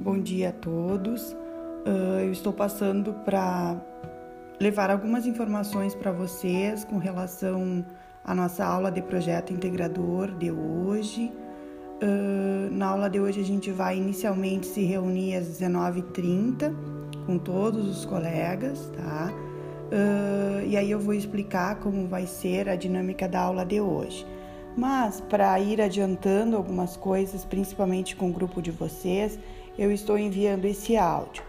Bom dia a todos. Uh, eu estou passando para levar algumas informações para vocês com relação à nossa aula de projeto integrador de hoje. Uh, na aula de hoje a gente vai inicialmente se reunir às 19h30 com todos os colegas, tá? Uh, e aí eu vou explicar como vai ser a dinâmica da aula de hoje. Mas para ir adiantando algumas coisas, principalmente com o grupo de vocês, eu estou enviando esse áudio.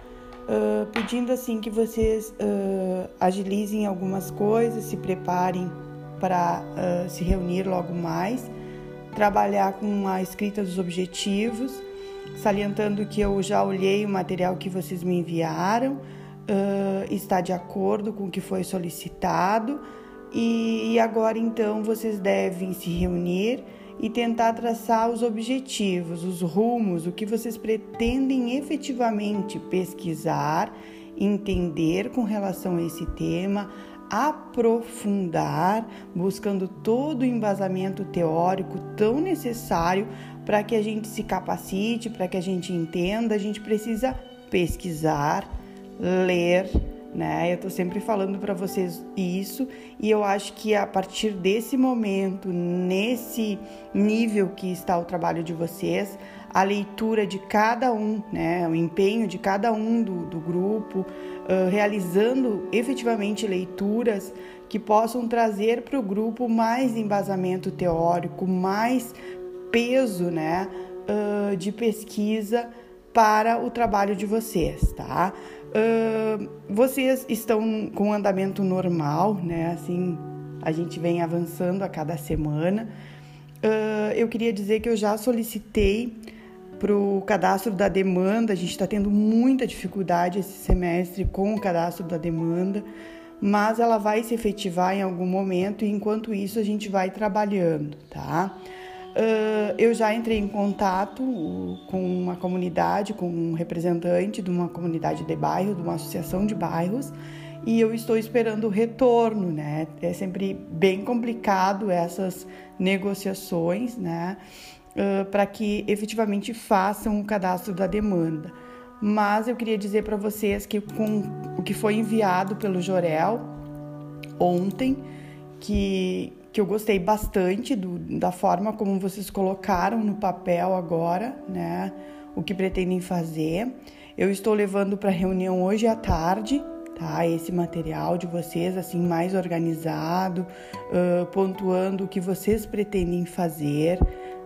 Uh, pedindo assim que vocês uh, agilizem algumas coisas, se preparem para uh, se reunir logo mais, trabalhar com a escrita dos objetivos, salientando que eu já olhei o material que vocês me enviaram, está de acordo com o que foi solicitado e, e agora então vocês devem se reunir e tentar traçar os objetivos, os rumos, o que vocês pretendem efetivamente pesquisar, entender com relação a esse tema, aprofundar, buscando todo o embasamento teórico tão necessário para que a gente se capacite, para que a gente entenda, a gente precisa pesquisar, ler, né? Eu estou sempre falando para vocês isso e eu acho que a partir desse momento, nesse nível que está o trabalho de vocês, a leitura de cada um, né? O empenho de cada um do, do grupo, uh, realizando efetivamente leituras que possam trazer para o grupo mais embasamento teórico, mais peso, né? Uh, de pesquisa para o trabalho de vocês, tá? Uh, vocês estão com andamento normal, né? Assim, a gente vem avançando a cada semana. Uh, eu queria dizer que eu já solicitei para o cadastro da demanda. A gente está tendo muita dificuldade esse semestre com o cadastro da demanda, mas ela vai se efetivar em algum momento e enquanto isso a gente vai trabalhando, tá? Uh, eu já entrei em contato com uma comunidade, com um representante de uma comunidade de bairro, de uma associação de bairros, e eu estou esperando o retorno, né? É sempre bem complicado essas negociações, né? Uh, para que efetivamente façam o cadastro da demanda. Mas eu queria dizer para vocês que com o que foi enviado pelo Jorel ontem, que que eu gostei bastante do, da forma como vocês colocaram no papel agora, né? O que pretendem fazer. Eu estou levando para reunião hoje à tarde, tá? Esse material de vocês, assim, mais organizado, uh, pontuando o que vocês pretendem fazer,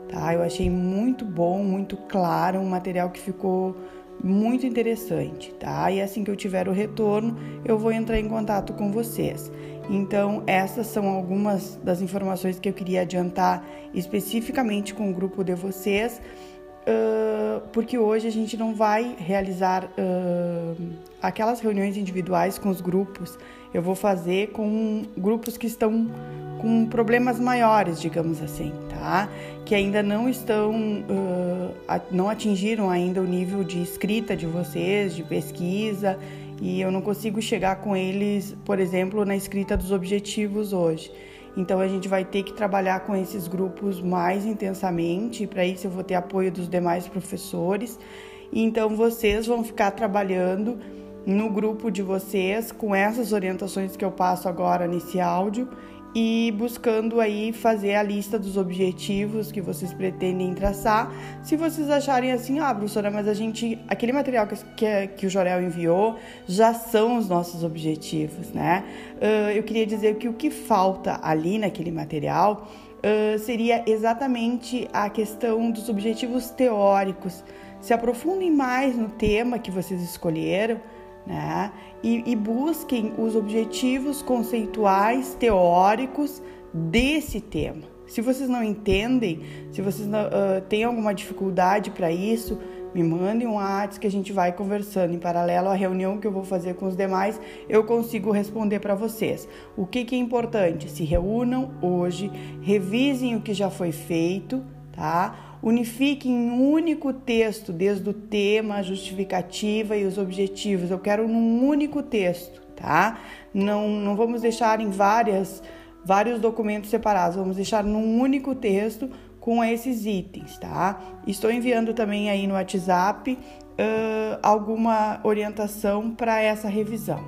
tá? Eu achei muito bom, muito claro, um material que ficou muito interessante, tá? E assim que eu tiver o retorno, eu vou entrar em contato com vocês. Então, essas são algumas das informações que eu queria adiantar especificamente com o grupo de vocês, porque hoje a gente não vai realizar uh, aquelas reuniões individuais com os grupos. Eu vou fazer com grupos que estão com problemas maiores, digamos assim, tá? Que ainda não estão, uh, não atingiram ainda o nível de escrita de vocês, de pesquisa e eu não consigo chegar com eles, por exemplo, na escrita dos objetivos hoje. Então a gente vai ter que trabalhar com esses grupos mais intensamente, para isso eu vou ter apoio dos demais professores. Então vocês vão ficar trabalhando no grupo de vocês com essas orientações que eu passo agora nesse áudio e buscando aí fazer a lista dos objetivos que vocês pretendem traçar. Se vocês acharem assim, ah, professora, mas a gente, aquele material que, que, que o Jorel enviou já são os nossos objetivos, né? Uh, eu queria dizer que o que falta ali naquele material uh, seria exatamente a questão dos objetivos teóricos. Se aprofundem mais no tema que vocês escolheram né? E, e, busquem os objetivos conceituais teóricos desse tema. Se vocês não entendem, se vocês não, uh, têm alguma dificuldade para isso, me mandem um WhatsApp que a gente vai conversando. Em paralelo à reunião que eu vou fazer com os demais, eu consigo responder para vocês. O que, que é importante? Se reúnam hoje, revisem o que já foi feito, tá? Unifique em um único texto, desde o tema, a justificativa e os objetivos. Eu quero num único texto, tá? Não, não vamos deixar em várias, vários documentos separados, vamos deixar num único texto com esses itens, tá? Estou enviando também aí no WhatsApp uh, alguma orientação para essa revisão.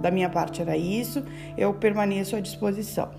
Da minha parte era isso, eu permaneço à disposição.